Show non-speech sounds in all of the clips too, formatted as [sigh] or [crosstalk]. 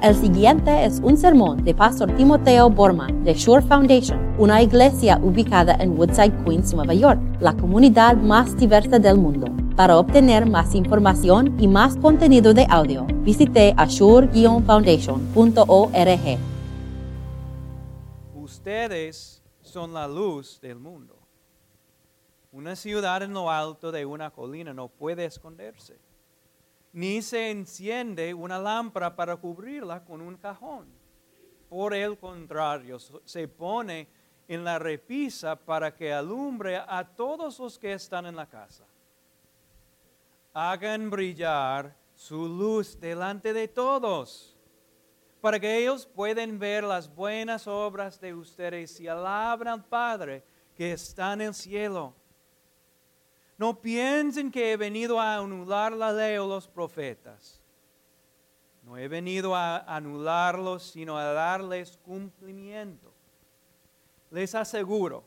El siguiente es un sermón de Pastor Timoteo Borman de Shore Foundation, una iglesia ubicada en Woodside, Queens, Nueva York, la comunidad más diversa del mundo. Para obtener más información y más contenido de audio, visite ashore-foundation.org. Ustedes son la luz del mundo. Una ciudad en lo alto de una colina no puede esconderse ni se enciende una lámpara para cubrirla con un cajón. Por el contrario, se pone en la repisa para que alumbre a todos los que están en la casa. Hagan brillar su luz delante de todos, para que ellos puedan ver las buenas obras de ustedes y alaben al Padre que está en el cielo. No piensen que he venido a anular la ley o los profetas. No he venido a anularlos, sino a darles cumplimiento. Les aseguro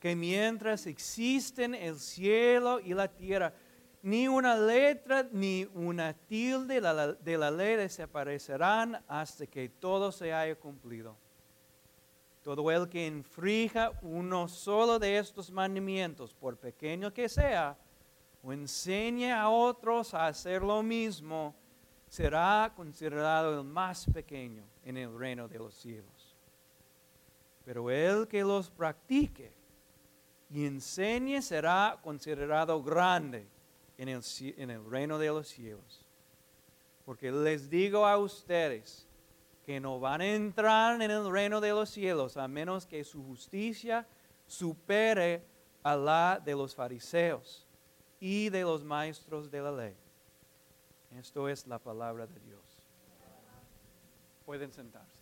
que mientras existen el cielo y la tierra, ni una letra ni una tilde de la, ley desaparecerán hasta que todo se haya cumplido. Todo el que infrija uno solo de estos mandamientos, por pequeño que sea, o enseñe a otros a hacer lo mismo, será considerado el más pequeño en el reino de los cielos. Pero el que los practique y enseñe será considerado grande en el, en el reino de los cielos. Porque les digo a ustedes, que no van a entrar en el reino de los cielos a menos que su justicia supere a la de los fariseos y de los maestros de la ley. Esto es la palabra de Dios. Pueden sentarse.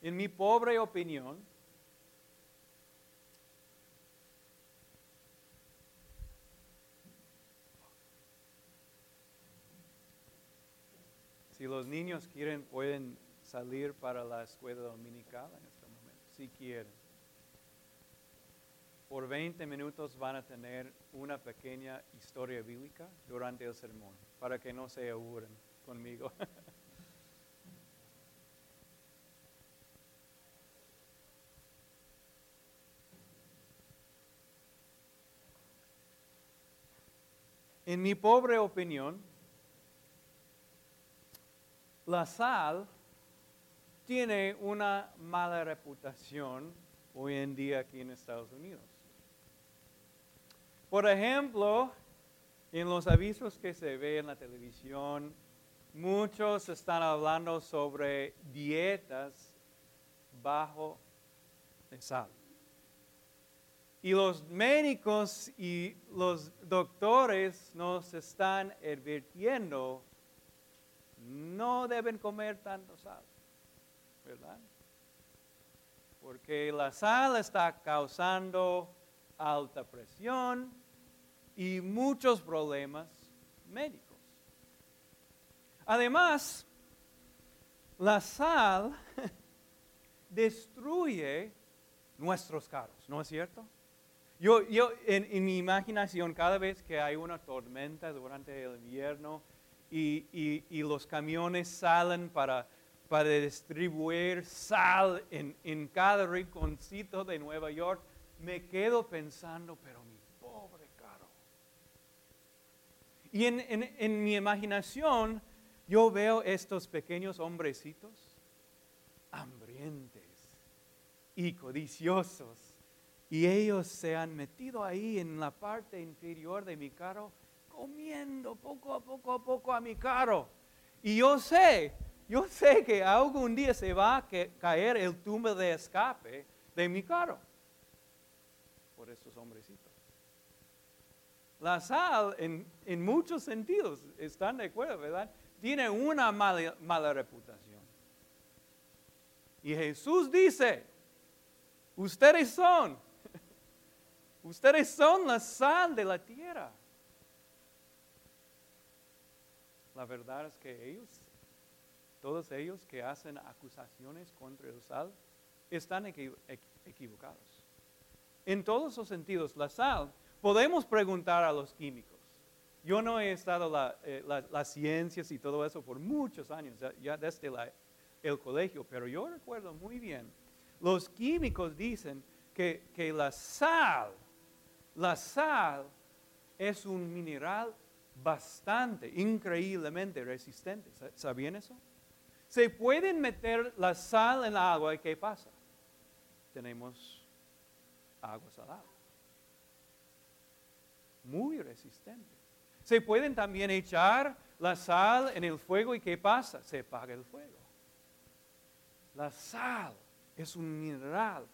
En mi pobre opinión, si los niños quieren, pueden salir para la escuela dominical en este momento, si quieren. Por 20 minutos van a tener una pequeña historia bíblica durante el sermón, para que no se aburren conmigo. [laughs] En mi pobre opinión, la sal tiene una mala reputación hoy en día aquí en Estados Unidos. Por ejemplo, en los avisos que se ve en la televisión, muchos están hablando sobre dietas bajo de sal. Y los médicos y los doctores nos están advirtiendo, no deben comer tanto sal, ¿verdad? Porque la sal está causando alta presión y muchos problemas médicos. Además, la sal [laughs] destruye nuestros carros, ¿no es cierto? Yo, yo en, mi imaginación, cada vez que hay una tormenta durante el invierno y, los camiones salen para, para distribuir sal en, cada rinconcito de Nueva York, me quedo pensando, pero mi pobre carro. Y en, en mi imaginación, yo veo estos pequeños hombrecitos hambrientes y codiciosos y ellos se han metido ahí en la parte inferior de mi carro, comiendo poco a poco a poco a mi carro. Y yo sé, yo sé que algún día se va a caer el tumbo de escape de mi carro. Por estos hombrecitos. La sal, en, en muchos sentidos, están de acuerdo, ¿verdad? Tiene una mala, mala reputación. Y Jesús dice, ustedes son Ustedes son la sal de la tierra. La verdad es que ellos todos ellos que hacen acusaciones contra el sal están equi- equi- equivocados. En todos los sentidos, la sal, podemos preguntar a los químicos. Yo no he estado la, eh, la- las ciencias y todo eso por muchos años, ya, desde el colegio, pero yo recuerdo muy bien, los químicos dicen que, que la sal, la sal es un mineral bastante, increíblemente resistente. Sa- ¿Sabían eso? Se pueden meter la sal en el agua y ¿qué pasa? Tenemos agua salada. Muy resistente. Se pueden también echar la sal en el fuego y ¿qué pasa? Se apaga el fuego. La sal es un mineral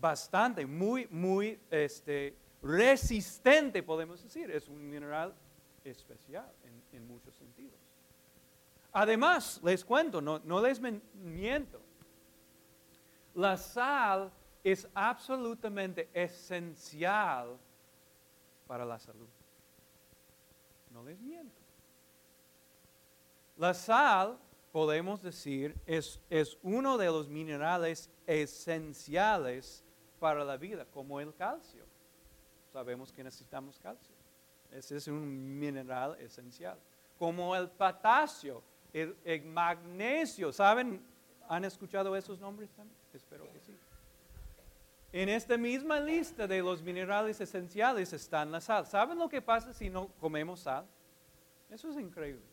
bastante, muy, muy este, resistente, podemos decir. Es un mineral especial en, muchos sentidos. Además, les cuento, no, no les miento, la sal es absolutamente esencial para la salud. No les miento. La sal, podemos decir, es, es uno de los minerales esenciales para la vida, como el calcio. Sabemos que necesitamos calcio. Ese es un mineral esencial. Como el potasio, el, magnesio. ¿Saben? ¿Han escuchado esos nombres también? Espero que sí. En esta misma lista de los minerales esenciales está la sal. ¿Saben lo que pasa si no comemos sal? Eso es increíble.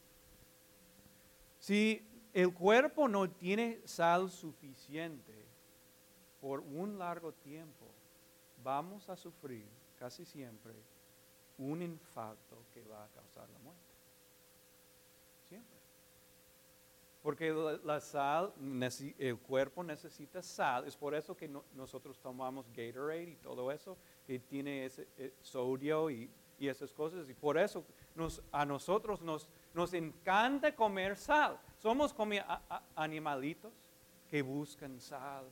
Si el cuerpo no tiene sal suficiente por un largo tiempo, vamos a sufrir casi siempre un infarto que va a causar la muerte. Siempre. Porque la, sal, el cuerpo necesita sal, es por eso que no- nosotros tomamos Gatorade y todo eso, que tiene ese eh, sodio y, y esas cosas, y por eso nos- a nosotros nos, nos encanta comer sal. Somos como animalitos que buscan sal,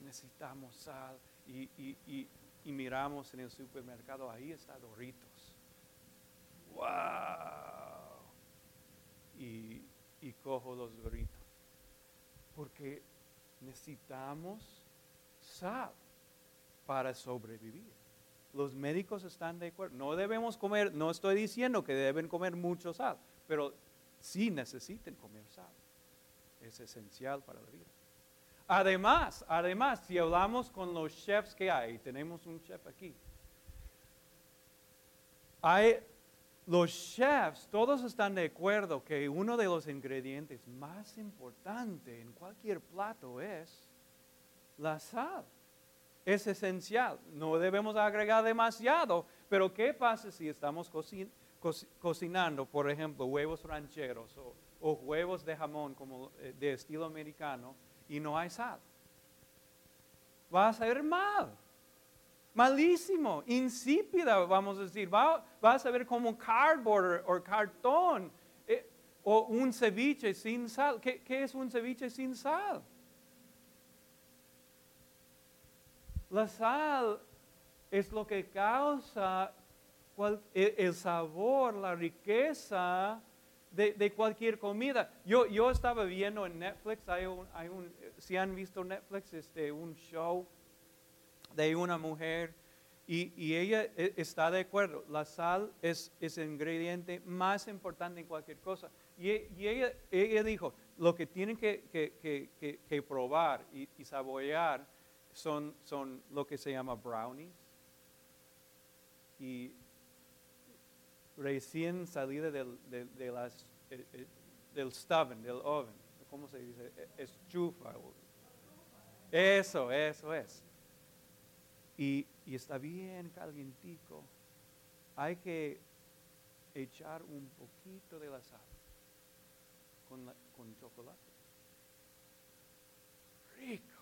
necesitamos sal, y- y- y miramos en el supermercado, ahí está Doritos. ¡Wow! y, y cojo los doritos. Porque necesitamos sal para sobrevivir. Los médicos están de acuerdo. No debemos comer, no estoy diciendo que deben comer mucho sal, pero sí necesiten comer sal. Es esencial para la vida. Además, además, si hablamos con los chefs que hay, tenemos un chef aquí, hay, los chefs, todos están de acuerdo que uno de los ingredientes más importantes en cualquier plato es la sal. Es esencial. No debemos agregar demasiado, pero ¿qué pasa si estamos cocin- co- cocinando, por ejemplo, huevos rancheros o, o huevos de jamón como eh, de estilo americano y no hay sal? Va a saber mal malísimo, insípida, vamos a decir. Va, va a saber como cardboard o cartón eh, o un ceviche sin sal. ¿Qué, qué es un ceviche sin sal? La sal es lo que causa el, el sabor, la riqueza de, de cualquier comida. Yo, yo estaba viendo en Netflix, hay hay un, si han visto Netflix, este, un show de una mujer y, y ella e- está de acuerdo, la sal es, es el ingrediente más importante en cualquier cosa. Y, y ella, ella dijo, lo que tienen que, que- que- que- que probar y, y saborear son, son lo que se llama brownies y recién salida del, de, de eh, eh, del stuffing, del oven, ¿cómo se dice? Eh, Estufa. Eso, eso es y, y está bien calientico, hay que echar un poquito de la sal con, la- con chocolate. Rico.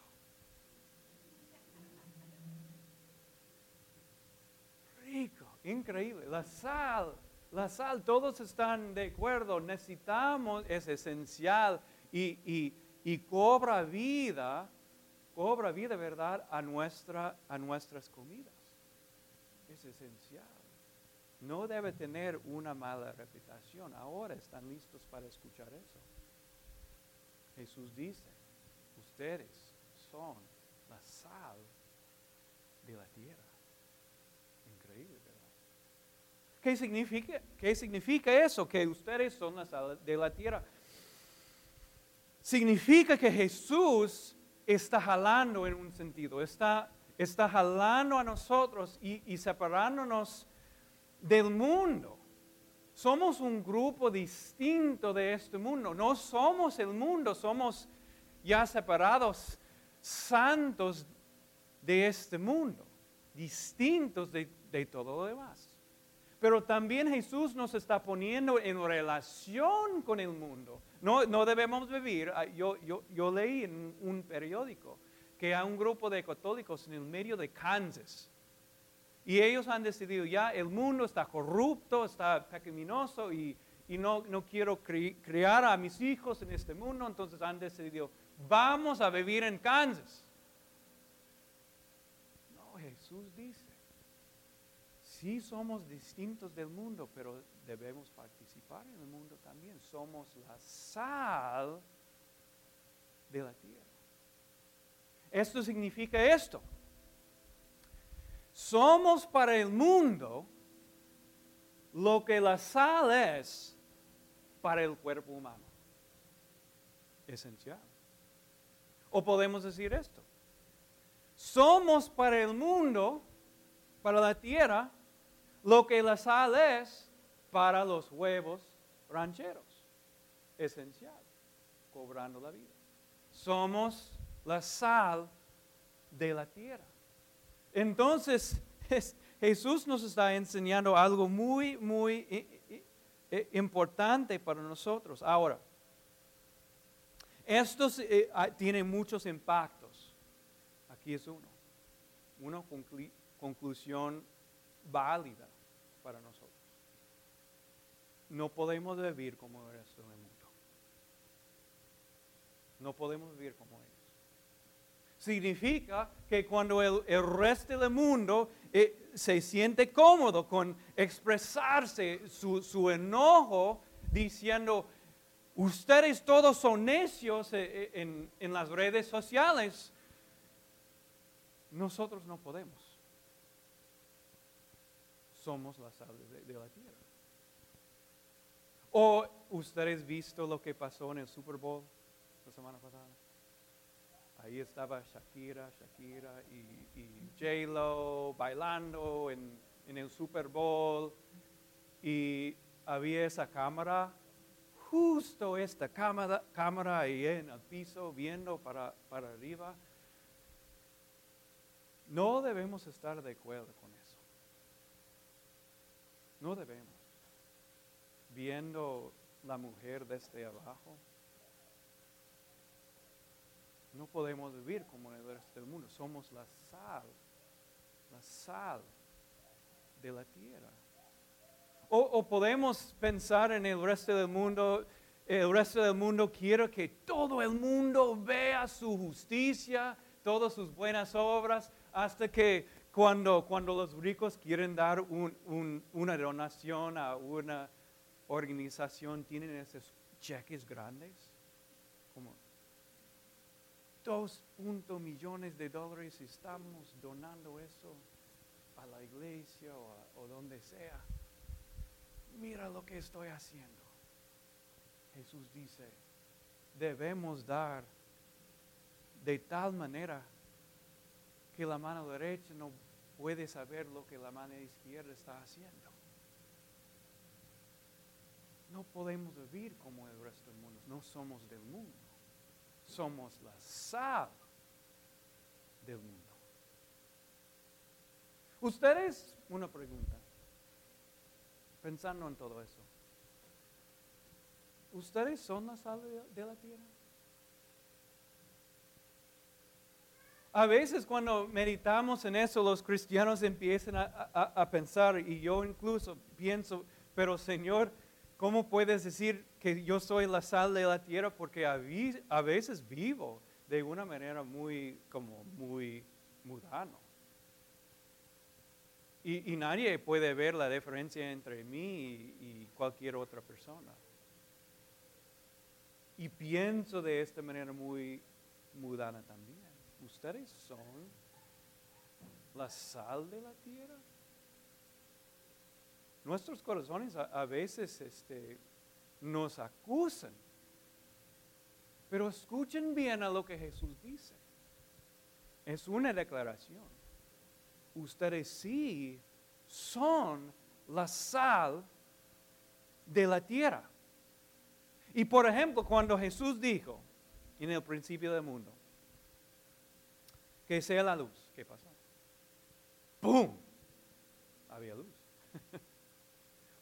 Rico, increíble. La sal, la sal, todos están de acuerdo, necesitamos, es esencial y, y- y cobra vida cobra vida, ¿verdad?, a, nuestra, a nuestras comidas. Es esencial. No debe tener una mala reputación. Ahora están listos para escuchar eso. Jesús dice, ustedes son la sal de la tierra. Increíble, ¿verdad? ¿Qué significa, qué significa eso? Que ustedes son la sal de la tierra. Significa que Jesús está jalando en un sentido, está, está jalando a nosotros y, y separándonos del mundo. Somos un grupo distinto de este mundo. No somos el mundo, somos ya separados, santos de este mundo, distintos de, todo lo demás. Pero también Jesús nos está poniendo en relación con el mundo. No, no debemos vivir. Ah, yo, yo, yo leí en un periódico que hay un grupo de católicos en el medio de Kansas y ellos han decidido, ya el mundo está corrupto, está pecaminoso y, no, no, quiero criar a mis hijos en este mundo, entonces han decidido, vamos a vivir en Kansas. No, Jesús dice, sí somos distintos del mundo, pero debemos participar en el mundo también. Somos la sal de la tierra. Esto significa esto. Somos para el mundo lo que la sal es para el cuerpo humano. Esencial. O podemos decir esto. Somos para el mundo, para la tierra, lo que la sal es para los huevos rancheros. Esencial. Cobrando la vida. Somos la sal de la tierra. Entonces, [laughs] Jesús nos está enseñando algo muy, muy importante para nosotros. Ahora, esto eh, ah, tiene muchos impactos. Aquí es uno. Una conclusión válida para nosotros. No podemos vivir como el resto del mundo. No podemos vivir como ellos significa que cuando el, resto del mundo eh, se siente cómodo con expresarse su, enojo diciendo, ustedes todos son necios eh, eh, en, las redes sociales, nosotros no podemos. Somos la sal de, la tierra. ¿O ustedes visto lo que pasó en el Super Bowl la semana pasada? Ahí estaba Shakira, Shakira y, y J-Lo bailando en, el Super Bowl. Y había esa cámara, justo esta cámara, cámara ahí en el piso, viendo para, para arriba. No debemos estar de acuerdo con eso. No debemos. Viendo la mujer desde abajo no podemos vivir como el resto del mundo. Somos la sal, la sal de la tierra. O, podemos pensar en el resto del mundo. El resto del mundo quiere que todo el mundo vea su justicia, todas sus buenas obras, hasta que cuando, cuando los ricos quieren dar una donación a una organización, tienen esos cheques grandes. Como, dos puntos millones de dólares estamos donando eso a la iglesia o, donde sea. Mira lo que estoy haciendo. Jesús dice, debemos dar de tal manera que la mano derecha no puede saber lo que la mano izquierda está haciendo. No podemos vivir como el resto del mundo, no somos del mundo somos la sal del mundo. Ustedes, una pregunta, pensando en todo eso, ¿ustedes son la sal de, la tierra? A veces cuando meditamos en eso, los cristianos empiezan a, pensar, y yo incluso pienso, pero Señor, ¿cómo puedes decir que yo soy la sal de la tierra porque a veces vivo de una manera muy, como muy mudano. Y, nadie puede ver la diferencia entre mí y, cualquier otra persona. Y pienso de esta manera muy mudana también. Ustedes son la sal de la tierra. Nuestros corazones a, veces este, nos acusan. Pero escuchen bien a lo que Jesús dice. Es una declaración. Ustedes sí son la sal de la tierra. Y por ejemplo, cuando Jesús dijo en el principio del mundo, que sea la luz, ¿qué pasó? ¡Pum! Había luz. [laughs]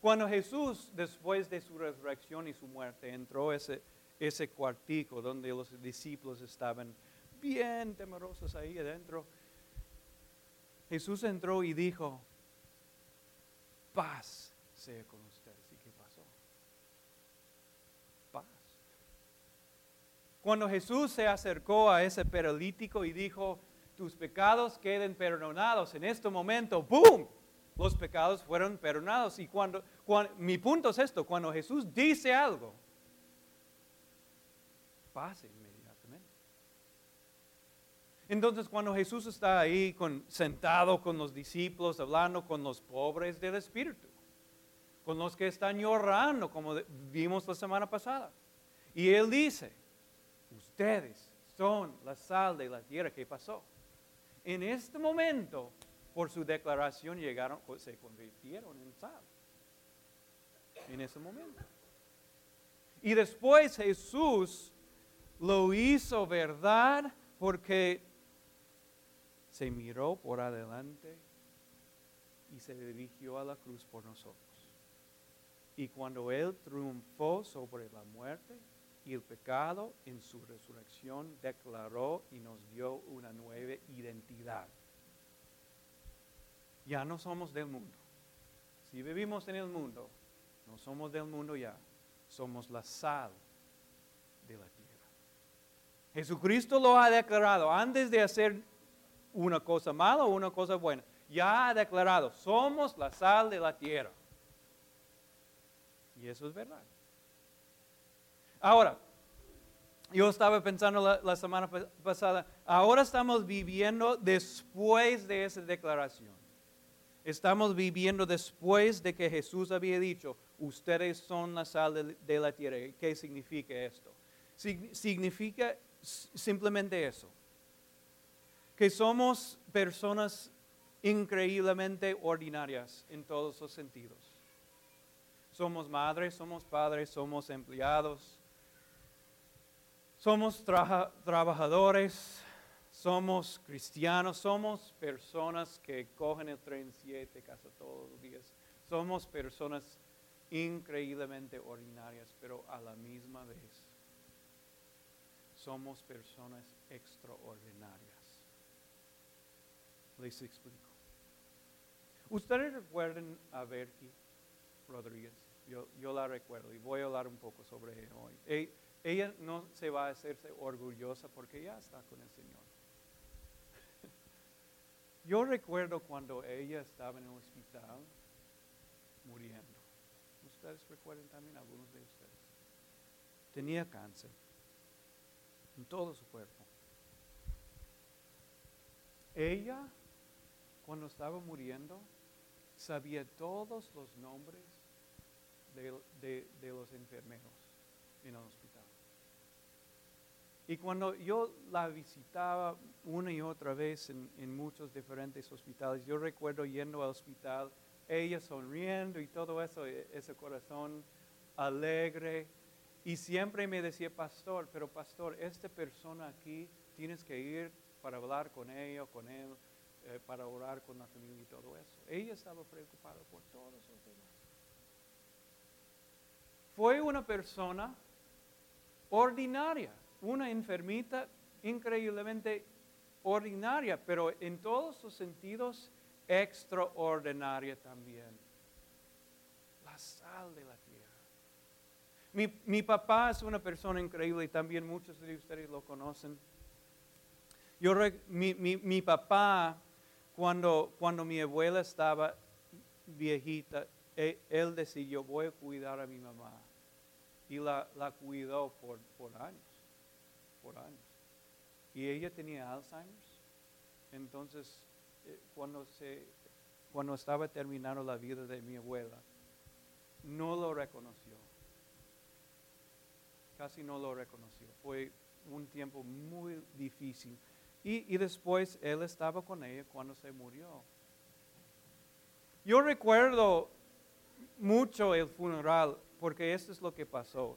Cuando Jesús, después de su resurrección y su muerte, entró ese, ese cuartico donde los discípulos estaban bien temerosos ahí adentro, Jesús entró y dijo, paz sea con ustedes. ¿Y qué pasó? Paz. Cuando Jesús se acercó a ese paralítico y dijo, tus pecados queden perdonados, en este momento, ¡boom! Los pecados fueron perdonados. Y cuando, mi punto es esto, cuando Jesús dice algo, pase inmediatamente. Entonces cuando Jesús está ahí sentado con los discípulos, hablando con los pobres del Espíritu, con los que están llorando, como vimos la semana pasada, y Él dice, ustedes son la sal de la tierra que pasó. En este momento, por su declaración, llegaron, se convirtieron en sal. En ese momento. Y después Jesús lo hizo verdad porque se miró por adelante y se dirigió a la cruz por nosotros. Y cuando Él triunfó sobre la muerte, y el pecado en su resurrección declaró y nos dio una nueva identidad. Ya no somos del mundo. Si vivimos en el mundo, no somos del mundo ya, somos la sal de la tierra. Jesucristo lo ha declarado antes de hacer una cosa mala o una cosa buena. Ya ha declarado, somos la sal de la tierra. Y eso es verdad. Ahora, yo estaba pensando la, semana pasada, ahora estamos viviendo después de esa declaración. Estamos viviendo después de que Jesús había dicho, ustedes son la sal de, la tierra. ¿Qué significa esto? significa simplemente eso, que somos personas increíblemente ordinarias en todos los sentidos. Somos madres, somos padres, somos empleados, somos trabajadores, somos cristianos, somos personas que cogen el tren 7 casi todos los días. Somos personas increíblemente ordinarias, pero a la misma vez somos personas extraordinarias. Les explico. Ustedes recuerdan a Bertie Rodríguez. Yo, yo, la recuerdo y voy a hablar un poco sobre ella hoy. Ella no se va a hacerse orgullosa porque ya está con el Señor. [laughs] Yo recuerdo cuando ella estaba en el hospital muriendo. Ustedes recuerdan también algunos de ustedes. Tenía cáncer en todo su cuerpo. Ella, cuando estaba muriendo, sabía todos los nombres de, los enfermeros en el hospital. Y cuando yo la visitaba una y otra vez en, muchos diferentes hospitales, yo recuerdo yendo al hospital, ella sonriendo y todo eso, e, ese corazón alegre. Y siempre me decía, pastor, pero pastor, esta persona aquí tienes que ir para hablar con ella, con él, eh, para orar con la familia y todo eso. Ella estaba preocupada por todos los demás. Fue una persona ordinaria una enfermita increíblemente ordinaria, pero en todos sus sentidos extraordinaria también. La sal de la tierra. Mi, papá es una persona increíble y también muchos de ustedes lo conocen. Yo, mi, papá, cuando, cuando mi abuela estaba viejita, él, él decidió, voy a cuidar a mi mamá y la, la cuidó por, por años, por años. Y ella tenía Alzheimer's, entonces eh, cuando, se, cuando estaba terminando la vida de mi abuela, no lo reconoció, casi no lo reconoció. Fue un tiempo muy difícil. Y, y después él estaba con ella cuando se murió. Yo recuerdo mucho el funeral porque esto es lo que pasó.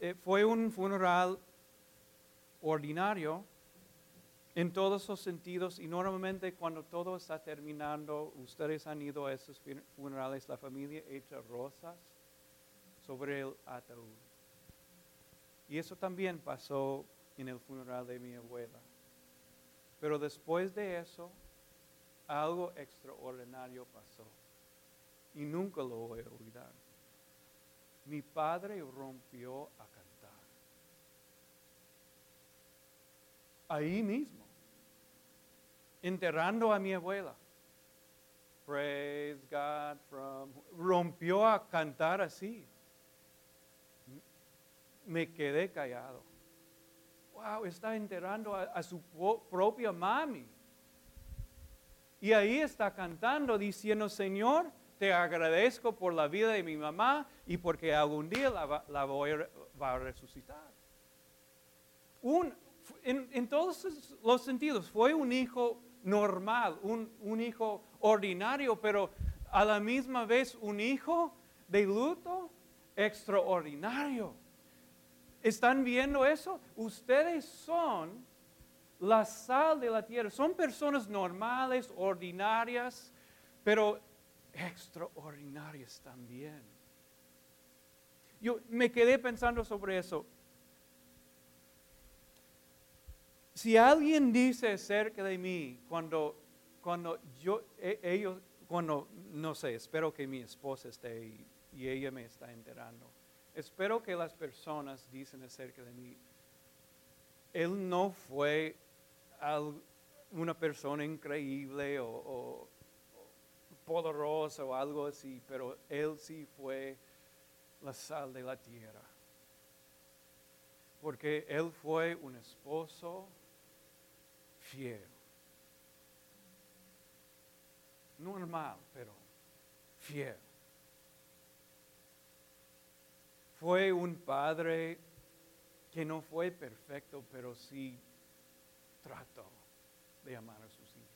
Eh, fue un funeral ordinario en todos los sentidos y normalmente cuando todo está terminando, ustedes han ido a esos funerales, la familia echa rosas sobre el ataúd. Y eso también pasó en el funeral de mi abuela. Pero después de eso, algo extraordinario pasó. Y nunca lo voy a olvidar. Mi padre rompió a cantar. Ahí mismo. Enterrando a mi abuela. Praise God from. Rompió a cantar así. Me quedé callado. Wow, está enterrando a, su propia mami. Y ahí está cantando diciendo, Señor, te agradezco por la vida de mi mamá y porque algún día la, voy a, va a resucitar. En, todos los sentidos, fue un hijo normal, un, un hijo ordinario, pero a la misma vez un hijo de luto extraordinario. ¿Están viendo eso? Ustedes son la sal de la tierra. Son personas normales, ordinarias, pero extraordinarias también. Yo me quedé pensando sobre eso. Si alguien dice acerca de mí cuando, cuando yo, e, ellos, cuando, no sé, espero que mi esposa esté y, y ella me está enterando. Espero que las personas dicen acerca de mí, él no fue una persona increíble o poderoso o algo así, pero él sí fue la sal de la tierra. Porque él fue un esposo fiel. Normal, pero fiel. Fue un padre que no fue perfecto, pero sí trató de amar a sus hijos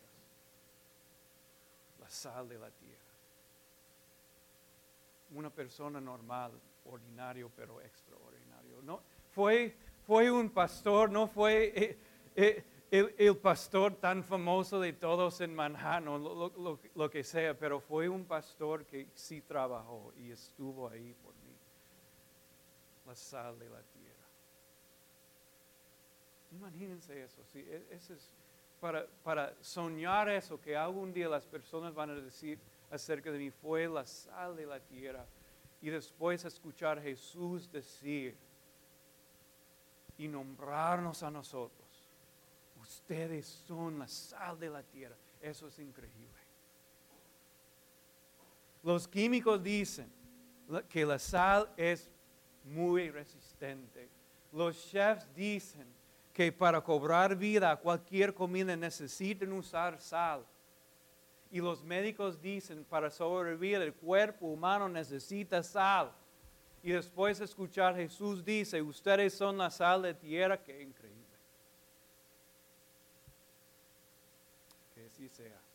sal de la tierra. Una persona normal, ordinario, pero extraordinario. No, fue, fue un pastor, no fue eh, eh, el, pastor tan famoso de todos en Manhattan, lo, lo que sea, pero fue un pastor que sí trabajó y estuvo ahí por mí. La sal de la tierra. Imagínense eso, sí, e, ese es para, soñar eso, que algún día las personas van a decir acerca de mí, fue la sal de la tierra. Y después escuchar a Jesús decir y nombrarnos a nosotros, ustedes son la sal de la tierra. Eso es increíble. Los químicos dicen que la sal es muy resistente. Los chefs dicen que para cobrar vida cualquier comida necesitan usar sal. Y los médicos dicen, para sobrevivir el cuerpo humano necesita sal. Y después de escuchar Jesús dice, ustedes son la sal de tierra, qué increíble. Así sea.